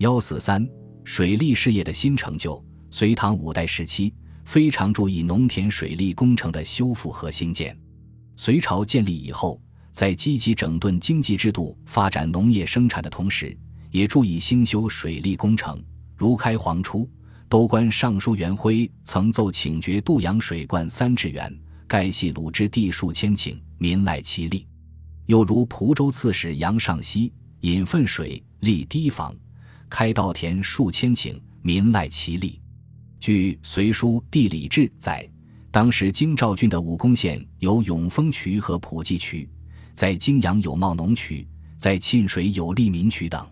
幺四三，水利事业的新成就。隋唐五代时期，非常注意农田水利工程的修复和兴建。隋朝建立以后，在积极整顿经济制度、发展农业生产的同时，也注意兴修水利工程。如开皇初，都官尚书元辉曾奏请决度阳水灌三尺元，盖系鲁之地数千顷，民赖其利。又如蒲州刺史杨尚锡引粪水立堤防。开稻田数千顷，民赖其利。据《隋书地理志》载，当时京兆郡的武功县有永丰渠和普济渠，在泾阳有茂农渠，在沁水有利民渠等。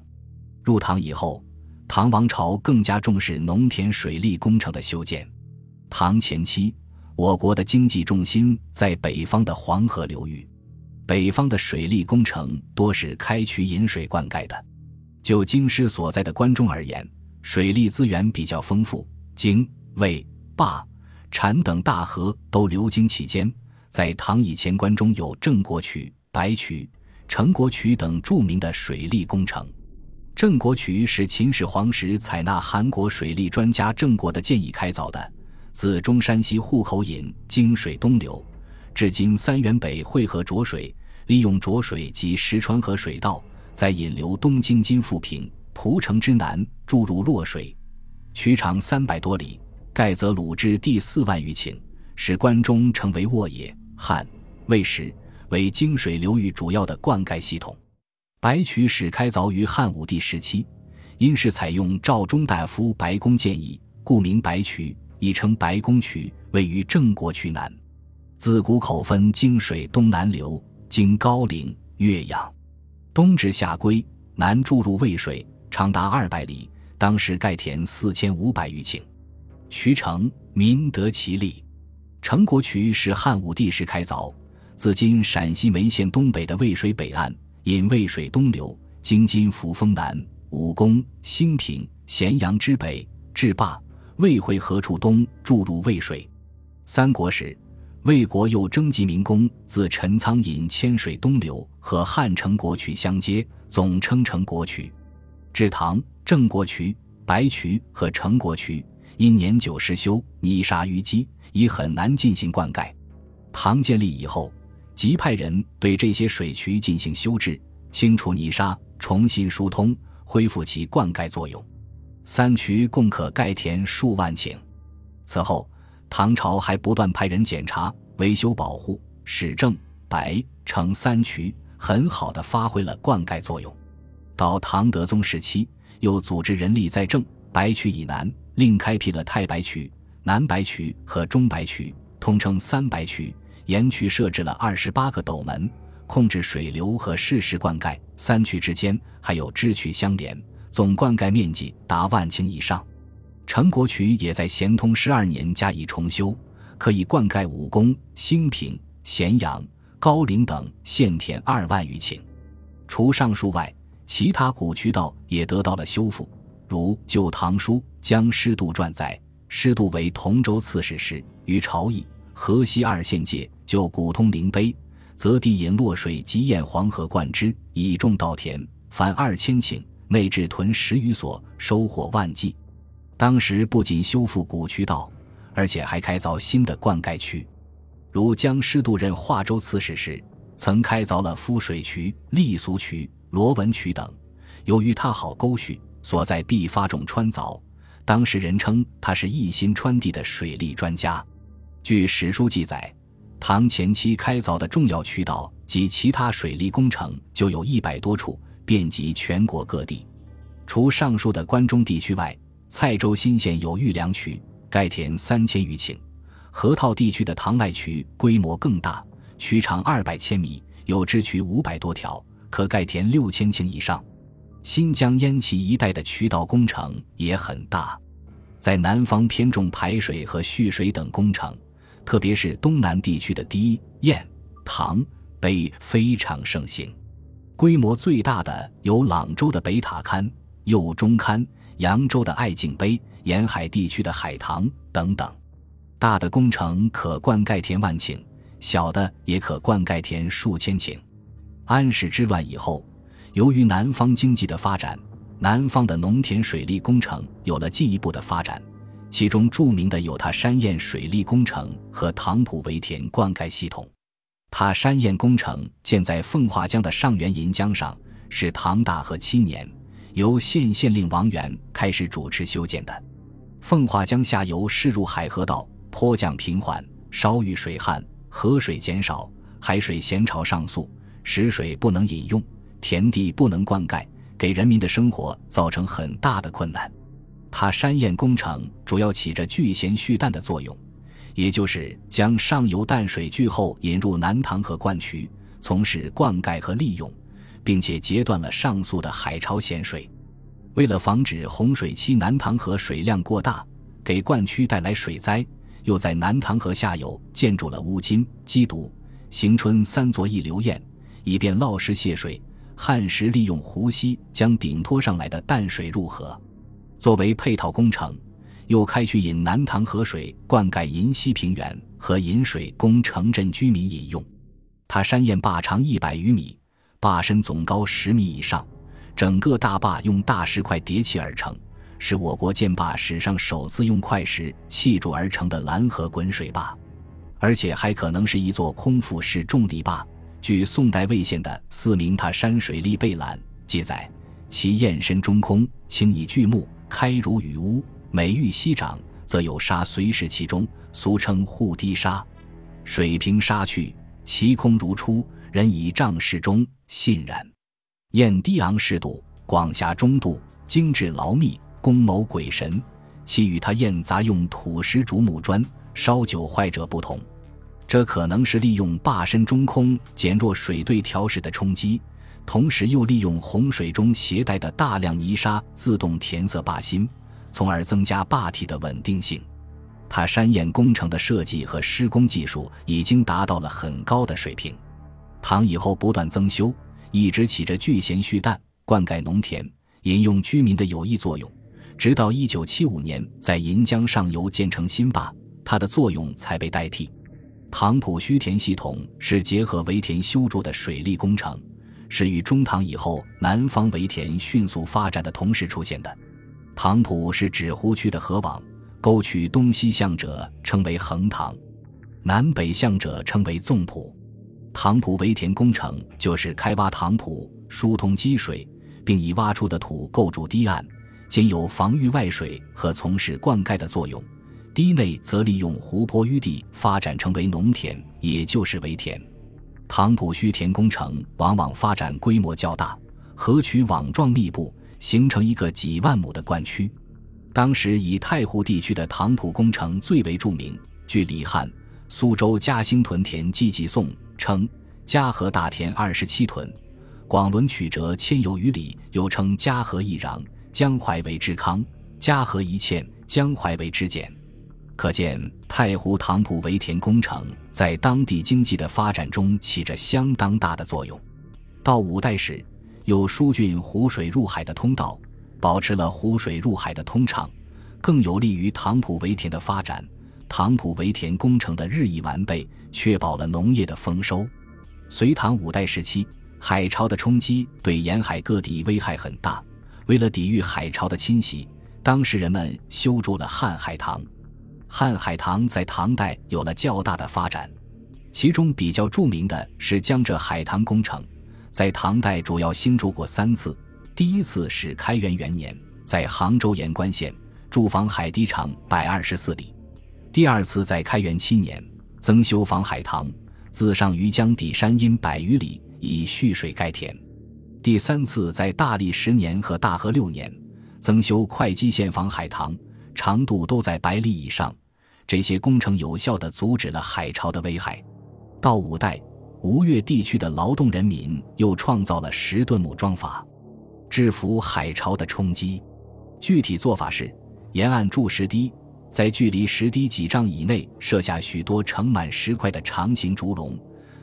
入唐以后，唐王朝更加重视农田水利工程的修建。唐前期，我国的经济重心在北方的黄河流域，北方的水利工程多是开渠引水灌溉的。就京师所在的关中而言，水利资源比较丰富，京、渭、坝、阐等大河都流经其间。在唐以前，关中有郑国渠、白渠、成国渠等著名的水利工程。郑国渠是秦始皇时采纳韩国水利专家郑国的建议开凿的，自中山西户口引泾水东流，至今三原北汇合浊水，利用浊水及石川河水道。在引流东京金富平蒲城之南注入洛水，渠长三百多里，盖则鲁之地四万余顷，使关中成为沃野。汉魏时为京水流域主要的灌溉系统。白渠始开凿于汉武帝时期，因是采用赵中大夫白公建议，故名白渠，亦称白公渠，位于郑国渠南。自古口分京水东南流，经高陵、岳阳。东至下归，南注入渭水，长达二百里。当时盖田四千五百余顷，渠成，民得其利。成国渠是汉武帝时开凿，自今陕西眉县东北的渭水北岸，引渭水东流，经今扶风南、武功、兴平、咸阳之北，至霸、渭汇合处东，注入渭水。三国时。魏国又征集民工，自陈仓引千水东流，和汉城国渠相接，总称成国渠。至唐，郑国渠、白渠和成国渠因年久失修，泥沙淤积，已很难进行灌溉。唐建立以后，即派人对这些水渠进行修治，清除泥沙，重新疏通，恢复其灌溉作用。三渠共可盖田数万顷。此后。唐朝还不断派人检查、维修、保护，使正、白、城三渠很好的发挥了灌溉作用。到唐德宗时期，又组织人力在正、白渠以南另开辟了太白渠、南白渠和中白渠，通称三白渠。沿渠设置了二十八个斗门，控制水流和适时灌溉。三渠之间还有支渠相连，总灌溉面积达万顷以上。成国渠也在咸通十二年加以重修，可以灌溉武功、兴平、咸阳、高陵等县田二万余顷。除上述外，其他古渠道也得到了修复。如《旧唐书·江师度传》载，师度为同州刺史时，于朝邑、河西二县界就古通灵碑，则地引洛水及堰黄河灌之，以种稻田，凡二千顷，内置屯十余所，收获万计。当时不仅修复古渠道，而且还开凿新的灌溉渠，如江师度任华州刺史时，曾开凿了夫水渠、立俗渠、罗文渠等。由于他好沟渠，所在必发种穿凿，当时人称他是一心川地的水利专家。据史书记载，唐前期开凿的重要渠道及其他水利工程就有一百多处，遍及全国各地。除上述的关中地区外，蔡州新县有玉梁渠，盖田三千余顷；河套地区的唐赖渠规模更大，渠长二百千米，有支渠五百多条，可盖田六千顷以上。新疆烟耆一带的渠道工程也很大，在南方偏重排水和蓄水等工程，特别是东南地区的堤、堰、唐、北非常盛行。规模最大的有朗州的北塔堪、右中堪。扬州的爱敬碑、沿海地区的海棠等等，大的工程可灌溉田万顷，小的也可灌溉田数千顷。安史之乱以后，由于南方经济的发展，南方的农田水利工程有了进一步的发展，其中著名的有他山堰水利工程和唐浦围田灌溉系统。他山堰工程建在奉化江的上元银江上，是唐大和七年，由县县令王元开始主持修建的。奉化江下游势入海河道，坡降平缓，稍遇水旱，河水减少，海水咸潮上溯，食水不能饮用，田地不能灌溉，给人民的生活造成很大的困难。塔山堰工程主要起着聚咸蓄淡的作用。也就是将上游淡水聚后引入南塘河灌渠，从事灌溉和利用，并且截断了上溯的海潮咸水。为了防止洪水期南塘河水量过大，给灌区带来水灾，又在南塘河下游建筑了乌金、基督、行春三座溢流堰，以便涝时泄水，旱时利用湖溪将顶托上来的淡水入河。作为配套工程。又开渠引南塘河水灌溉银溪平原和引水供城镇居民饮用。它山堰坝长一百余米，坝身总高十米以上，整个大坝用大石块叠砌而成，是我国建坝史上首次用块石砌筑而成的拦河滚水坝，而且还可能是一座空腹式重力坝。据宋代魏县的《四明塔山水利备览》记载，其堰深中空，清以巨木，开如雨屋。每遇溪涨，则有沙随时其中，俗称护堤沙。水平沙去，其空如初，人以丈适中，信然。堰低昂适度，广狭中度，精致牢密，工谋鬼神。其与他堰杂用土石竹木砖，烧久坏者不同。这可能是利用坝身中空，减弱水对调试的冲击，同时又利用洪水中携带的大量泥沙，自动填塞坝心。从而增加坝体的稳定性。他山堰工程的设计和施工技术已经达到了很高的水平。唐以后不断增修，一直起着聚咸蓄淡、灌溉农田、饮用居民的有益作用。直到一九七五年，在银江上游建成新坝，它的作用才被代替。唐浦须田系统是结合围田修筑的水利工程，是与中唐以后南方围田迅速发展的同时出现的。塘浦是指湖区的河网，沟渠东西向者称为横塘，南北向者称为纵浦。塘浦围田工程就是开挖塘浦，疏通积水，并以挖出的土构筑堤岸，兼有防御外水和从事灌溉的作用。堤内则利用湖泊淤地发展成为农田，也就是围田。塘浦圩田工程往往发展规模较大，河渠网状密布。形成一个几万亩的灌区，当时以太湖地区的塘浦工程最为著名。据李汉《苏州嘉兴屯田记记颂》称，嘉禾大田二十七屯，广轮曲折千有余里，又称嘉禾一壤，江淮为之康，嘉禾一堑，江淮为之简。可见太湖塘浦围田工程在当地经济的发展中起着相当大的作用。到五代时。有疏浚湖水入海的通道，保持了湖水入海的通畅，更有利于塘浦围田的发展。塘浦围田工程的日益完备，确保了农业的丰收。隋唐五代时期，海潮的冲击对沿海各地危害很大。为了抵御海潮的侵袭，当时人们修筑了瀚海塘。瀚海塘在唐代有了较大的发展，其中比较著名的是江浙海塘工程。在唐代主要兴筑过三次，第一次是开元元年，在杭州盐官县筑防海堤长百二十四里；第二次在开元七年，增修防海塘，自上于江底山阴百余里，以蓄水盖田；第三次在大历十年和大和六年，增修会稽县防海塘，长度都在百里以上。这些工程有效地阻止了海潮的危害。到五代。吴越地区的劳动人民又创造了石墩木桩法，制服海潮的冲击。具体做法是：沿岸筑石堤，在距离石堤几丈以内设下许多盛满石块的长形竹笼，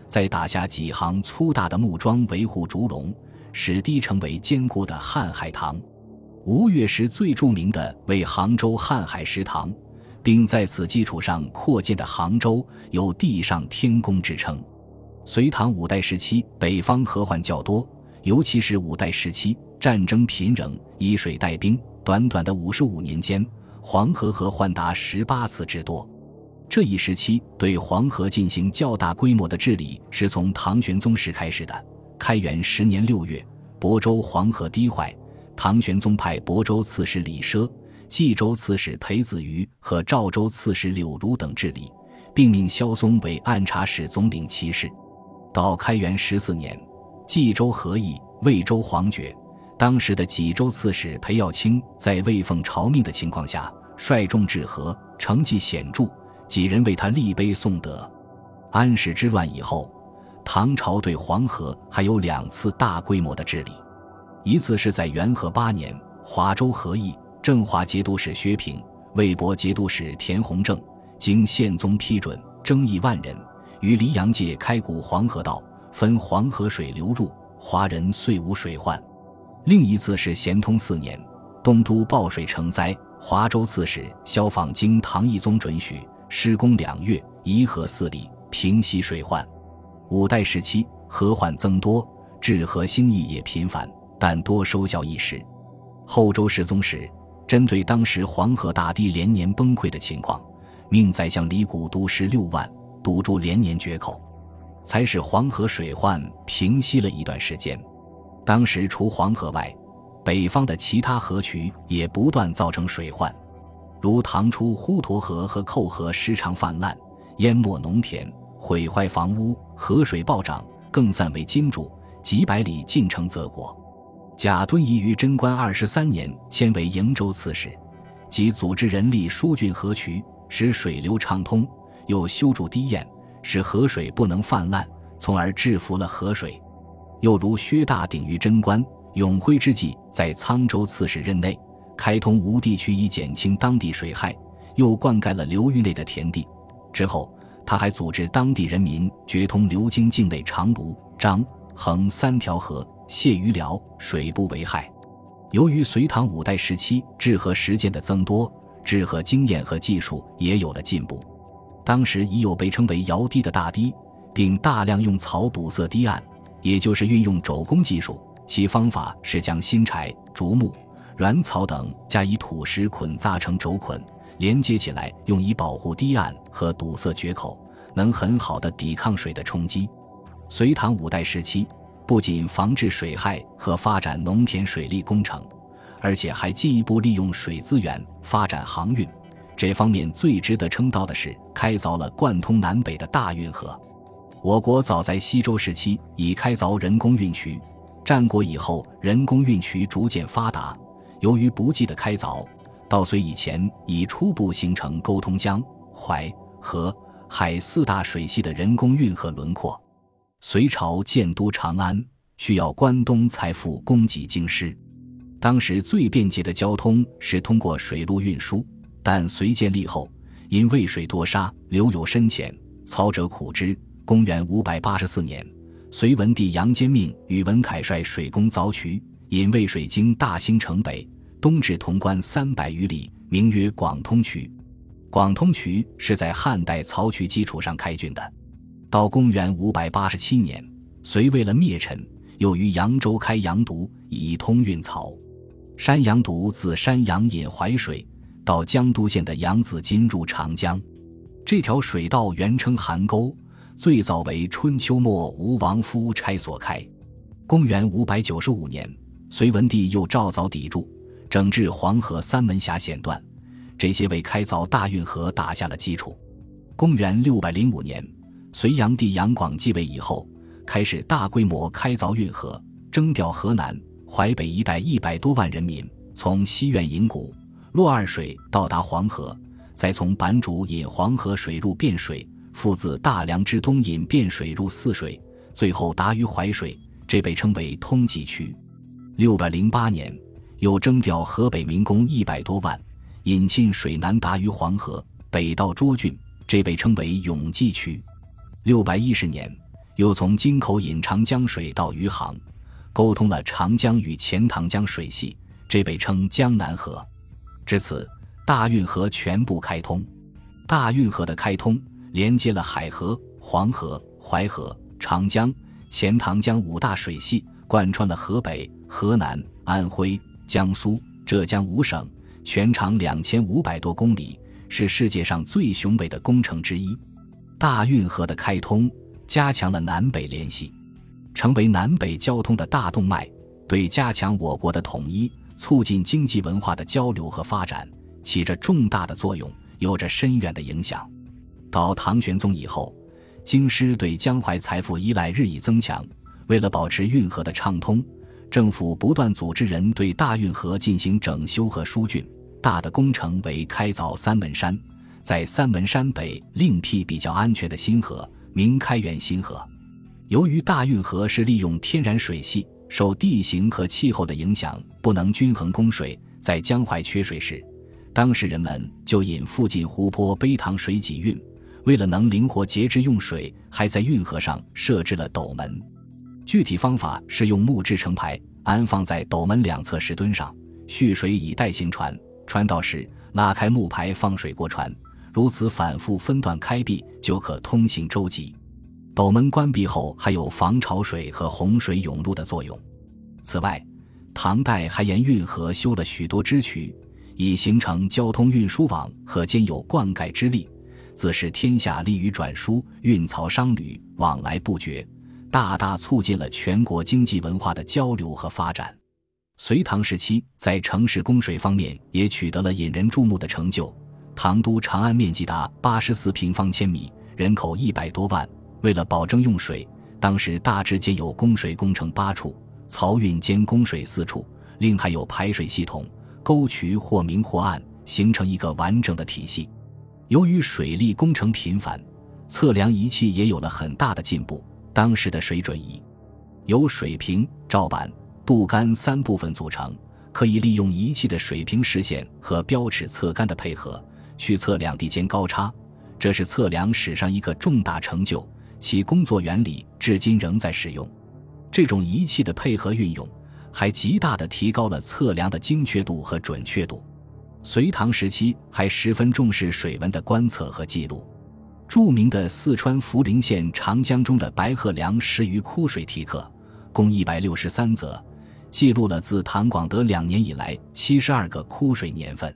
再打下几行粗大的木桩维护竹笼，使堤成为坚固的瀚海塘。吴越时最著名的为杭州瀚海石塘，并在此基础上扩建的杭州，有“地上天宫”之称。隋唐五代时期，北方河患较多，尤其是五代时期，战争频仍，以水带兵。短短的五十五年间，黄河河患达十八次之多。这一时期对黄河进行较大规模的治理，是从唐玄宗时开始的。开元十年六月，亳州黄河堤坏，唐玄宗派亳州刺史李奢、冀州刺史裴子瑜和赵州刺史柳如等治理，并命萧嵩为按察使总领其事。到开元十四年，冀州何议、魏州黄觉，当时的济州刺史裴耀卿在未奉朝命的情况下，率众至河，成绩显著，几人为他立碑颂德。安史之乱以后。唐朝对黄河还有两次大规模的治理，一次是在元和八年，华州和议、正华节度使薛平、魏博节度使田弘正经宪宗批准，征议万人于黎阳界开古黄河道，分黄河水流入，华人遂无水患。另一次是咸通四年，东都暴水成灾，华州刺史萧访经唐懿宗准许，施工两月，移河四里，平息水患。五代时期，河患增多，治河兴义也频繁，但多收效一时。后周世宗时，针对当时黄河大堤连年崩溃的情况，命宰相李谷督十六万，堵住连年决口，才使黄河水患平息了一段时间。当时除黄河外，北方的其他河渠也不断造成水患，如唐初滹沱河和寇河时常泛滥，淹没农田。毁坏房屋，河水暴涨，更散为金主，几百里进城泽国。贾敦颐于贞观二十三年迁为瀛州刺史，即组织人力疏浚河渠，使水流畅通，又修筑堤堰，使河水不能泛滥，从而制服了河水。又如薛大鼎于贞观、永徽之际，在沧州刺史任内开通吴地区，以减轻当地水害，又灌溉了流域内的田地。之后。他还组织当地人民决通流经境内长卢、漳、衡三条河，泄于辽，水不为害。由于隋唐五代时期治河实践的增多，治河经验和技术也有了进步。当时已有被称为尧堤的大堤，并大量用草堵塞堤岸，也就是运用肘工技术。其方法是将新柴、竹木、软草等加以土石捆扎成轴捆。连接起来，用以保护堤岸和堵塞决口，能很好的抵抗水的冲击。隋唐五代时期，不仅防治水害和发展农田水利工程，而且还进一步利用水资源发展航运。这方面最值得称道的是开凿了贯通南北的大运河。我国早在西周时期已开凿人工运渠，战国以后人工运渠逐渐发达。由于不计的开凿。到隋以前，已初步形成沟通江、淮、河、海四大水系的人工运河轮廓。隋朝建都长安，需要关东财富供给京师。当时最便捷的交通是通过水路运输，但隋建立后，因渭水多沙，流有深浅，操者苦之。公元五百八十四年，隋文帝杨坚命宇文恺率水工凿渠，引渭水经大兴城北。东至潼关三百余里，名曰广通渠。广通渠是在汉代漕渠基础上开浚的。到公元五百八十七年，隋为了灭陈，又于扬州开阳渎，以通运漕。山阳渎自山阳引淮水到江都县的扬子津入长江，这条水道原称邗沟，最早为春秋末吴王夫差所开。公元五百九十五年，隋文帝又照凿砥柱。整治黄河三门峡险段，这些为开凿大运河打下了基础。公元六百零五年，隋炀帝杨广继位以后，开始大规模开凿运河，征调河南、淮北一带一百多万人民，从西苑引谷、洛二水到达黄河，再从版主引黄河水入汴水，复自大梁之东引汴水入泗水，最后达于淮水，这被称为通济渠。六百零八年。又征调河北民工一百多万，引进水南达于黄河，北到涿郡，这被称为永济渠。六百一十年，又从京口引长江水到余杭，沟通了长江与钱塘江水系，这被称江南河。至此，大运河全部开通。大运河的开通，连接了海河、黄河、淮河、长江、钱塘江五大水系，贯穿了河北、河南。安徽、江苏、浙江五省，全长两千五百多公里，是世界上最雄伟的工程之一。大运河的开通，加强了南北联系，成为南北交通的大动脉，对加强我国的统一、促进经济文化的交流和发展，起着重大的作用，有着深远的影响。到唐玄宗以后，京师对江淮财富依赖日益增强，为了保持运河的畅通，政府不断组织人对大运河进行整修和疏浚。大的工程为开凿三门山。在三门山北另辟比较安全的新河，名开元新河。由于大运河是利用天然水系，受地形和气候的影响，不能均衡供水。在江淮缺水时，当时人们就引附近湖泊背塘水给运。为了能灵活节制用水，还在运河上设置了斗门。具体方法是用木制成排，安放在斗门两侧石墩上，蓄水以待行船。船到时，拉开木排放水过船。如此反复分段开闭，就可通行舟楫。斗门关闭后，还有防潮水和洪水涌入的作用。此外，唐代还沿运河修了许多支渠，以形成交通运输网和兼有灌溉之力，自是天下利于转输运漕商旅往来不绝，大大促进了全国经济文化的交流和发展。隋唐时期，在城市供水方面也取得了引人注目的成就。唐都长安面积达八十四平方千米，人口一百多万。为了保证用水，当时大致建有供水工程八处，漕运兼供水四处，另还有排水系统、沟渠或明或暗，形成一个完整的体系。由于水利工程频繁，测量仪器也有了很大的进步。当时的水准仪由水平、照板、渡杆三部分组成，可以利用仪器的水平实线和标尺测杆的配合。去测量地间高差，这是测量史上一个重大成就。其工作原理至今仍在使用。这种仪器的配合运用，还极大地提高了测量的精确度和准确度。隋唐时期还十分重视水文的观测和记录。著名的四川涪陵县长江中的白鹤梁石鱼枯水题刻，共一百六十三则，记录了自唐广德两年以来七十二个枯水年份。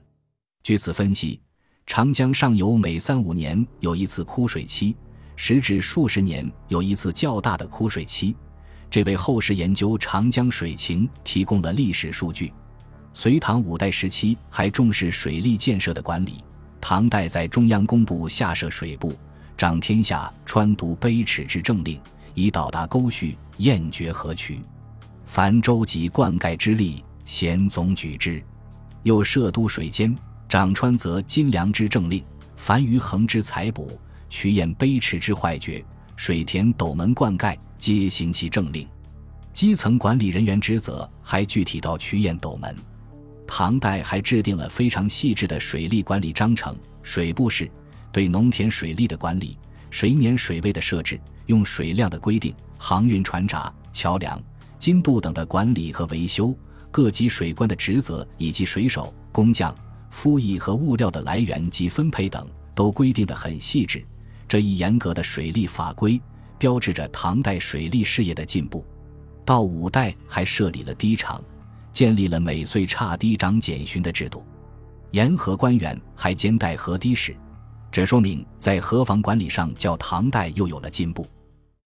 据此分析。长江上游每三五年有一次枯水期，时至数十年有一次较大的枯水期，这为后世研究长江水情提供了历史数据。隋唐五代时期还重视水利建设的管理，唐代在中央工部下设水部，掌天下川渎卑尺之政令，以导达沟渠、堰决河渠，凡舟楫灌溉之力，咸总举之，又设都水监。掌川泽金梁之政令，凡于衡之采补，渠堰卑池之坏决，水田斗门灌溉，皆行其政令。基层管理人员职责还具体到渠堰斗门。唐代还制定了非常细致的水利管理章程，水部是对农田水利的管理，水碾水位的设置，用水量的规定，航运船闸、桥梁、津渡等的管理和维修，各级水官的职责以及水手、工匠。夫役和物料的来源及分配等都规定得很细致，这一严格的水利法规标志着唐代水利事业的进步。到五代还设立了堤场，建立了每岁差堤长检巡的制度，沿河官员还兼带河堤使，这说明在河防管理上较唐代又有了进步。